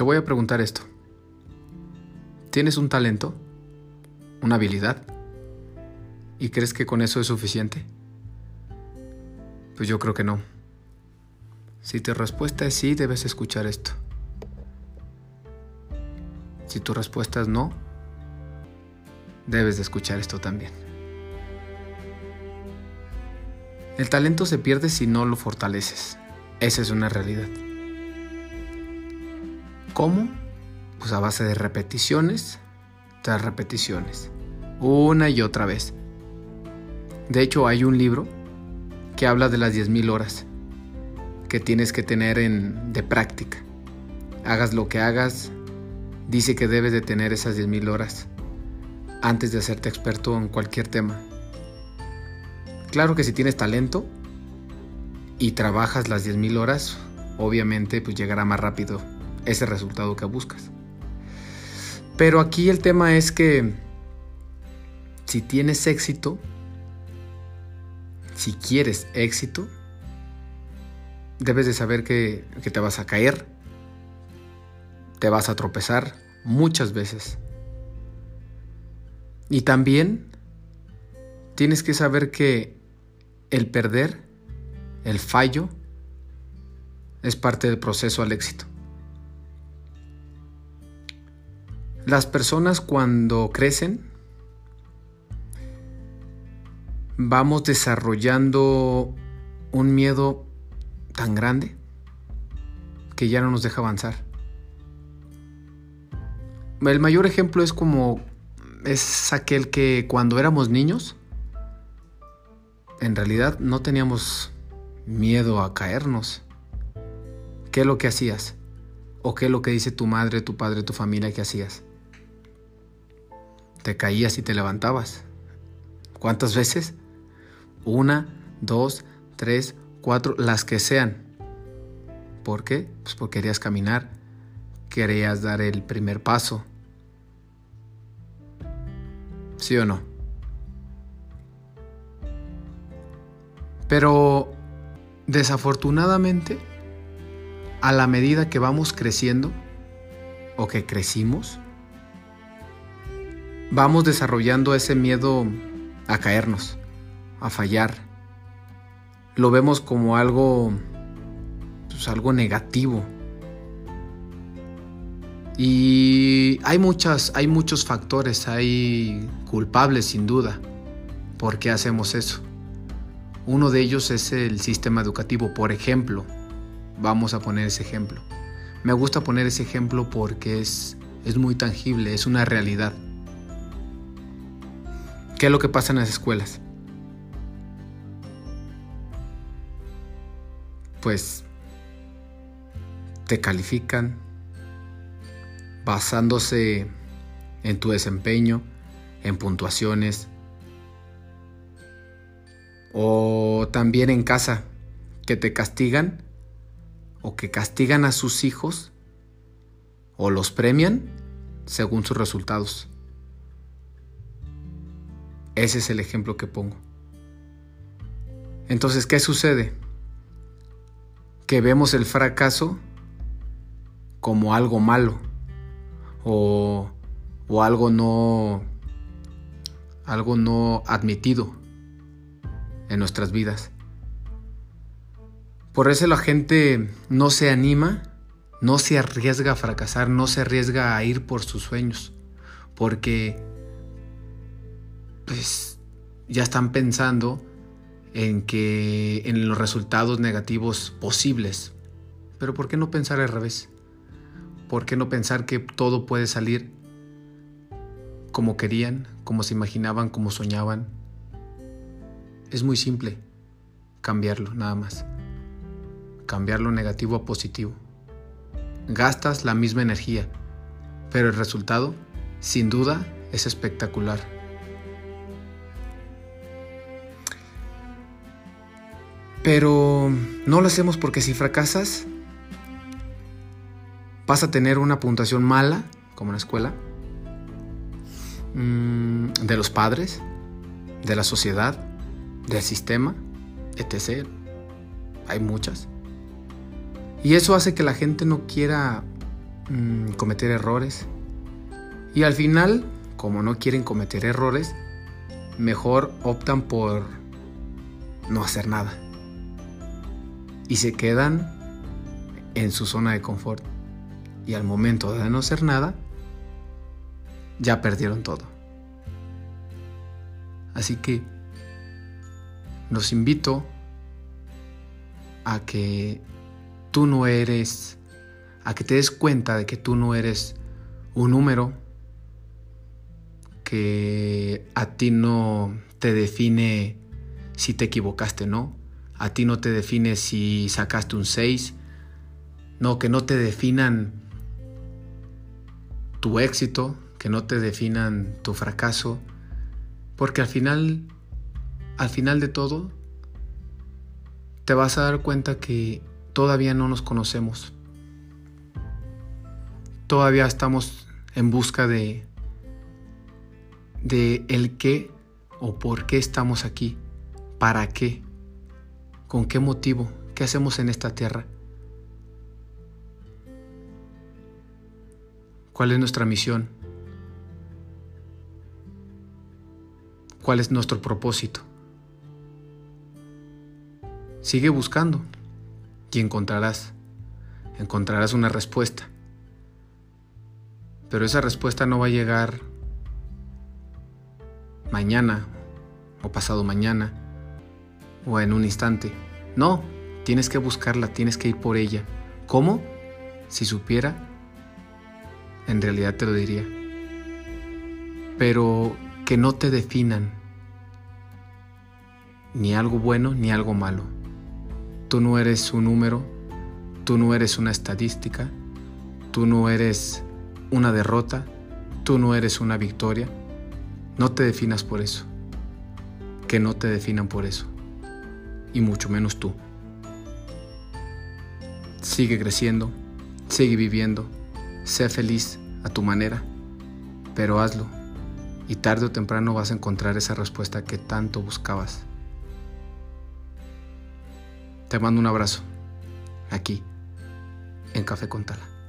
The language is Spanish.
Te voy a preguntar esto. ¿Tienes un talento? ¿Una habilidad? ¿Y crees que con eso es suficiente? Pues yo creo que no. Si tu respuesta es sí, debes escuchar esto. Si tu respuesta es no, debes de escuchar esto también. El talento se pierde si no lo fortaleces. Esa es una realidad. ¿Cómo? Pues a base de repeticiones tras repeticiones. Una y otra vez. De hecho, hay un libro que habla de las 10.000 horas que tienes que tener en, de práctica. Hagas lo que hagas, dice que debes de tener esas 10.000 horas antes de hacerte experto en cualquier tema. Claro que si tienes talento y trabajas las 10.000 horas, obviamente pues llegará más rápido ese resultado que buscas. Pero aquí el tema es que si tienes éxito, si quieres éxito, debes de saber que, que te vas a caer, te vas a tropezar muchas veces. Y también tienes que saber que el perder, el fallo, es parte del proceso al éxito. Las personas cuando crecen vamos desarrollando un miedo tan grande que ya no nos deja avanzar. El mayor ejemplo es como es aquel que cuando éramos niños en realidad no teníamos miedo a caernos. ¿Qué es lo que hacías? ¿O qué es lo que dice tu madre, tu padre, tu familia que hacías? Te caías y te levantabas. ¿Cuántas veces? Una, dos, tres, cuatro, las que sean. ¿Por qué? Pues porque querías caminar, querías dar el primer paso. ¿Sí o no? Pero desafortunadamente, a la medida que vamos creciendo o que crecimos, vamos desarrollando ese miedo a caernos, a fallar. Lo vemos como algo, pues algo negativo. Y hay muchas, hay muchos factores, hay culpables sin duda. ¿Por qué hacemos eso? Uno de ellos es el sistema educativo, por ejemplo. Vamos a poner ese ejemplo. Me gusta poner ese ejemplo porque es, es muy tangible, es una realidad. ¿Qué es lo que pasa en las escuelas? Pues te califican basándose en tu desempeño, en puntuaciones, o también en casa, que te castigan o que castigan a sus hijos o los premian según sus resultados. Ese es el ejemplo que pongo. Entonces, ¿qué sucede? Que vemos el fracaso como algo malo o, o algo no algo no admitido en nuestras vidas. Por eso la gente no se anima, no se arriesga a fracasar, no se arriesga a ir por sus sueños, porque pues ya están pensando en que en los resultados negativos posibles. Pero ¿por qué no pensar al revés? ¿Por qué no pensar que todo puede salir como querían, como se imaginaban, como soñaban? Es muy simple cambiarlo, nada más. Cambiar lo negativo a positivo. Gastas la misma energía, pero el resultado, sin duda, es espectacular. Pero no lo hacemos porque si fracasas, vas a tener una puntuación mala, como en la escuela, mm, de los padres, de la sociedad, del sistema, etc. Hay muchas. Y eso hace que la gente no quiera mm, cometer errores. Y al final, como no quieren cometer errores, mejor optan por no hacer nada. Y se quedan en su zona de confort. Y al momento de no hacer nada, ya perdieron todo. Así que los invito a que tú no eres, a que te des cuenta de que tú no eres un número, que a ti no te define si te equivocaste o no, a ti no te define si sacaste un 6, no, que no te definan tu éxito, que no te definan tu fracaso, porque al final, al final de todo, te vas a dar cuenta que todavía no nos conocemos. Todavía estamos en busca de de el qué o por qué estamos aquí, para qué, con qué motivo, qué hacemos en esta tierra. ¿Cuál es nuestra misión? ¿Cuál es nuestro propósito? Sigue buscando y encontrarás. Encontrarás una respuesta. Pero esa respuesta no va a llegar mañana o pasado mañana o en un instante. No, tienes que buscarla, tienes que ir por ella. ¿Cómo? Si supiera, en realidad te lo diría. Pero que no te definan ni algo bueno ni algo malo. Tú no eres un número, tú no eres una estadística, tú no eres una derrota, tú no eres una victoria. No te definas por eso. Que no te definan por eso. Y mucho menos tú. Sigue creciendo, sigue viviendo, sé feliz a tu manera, pero hazlo y tarde o temprano vas a encontrar esa respuesta que tanto buscabas. Te mando un abrazo, aquí, en Café con Tala.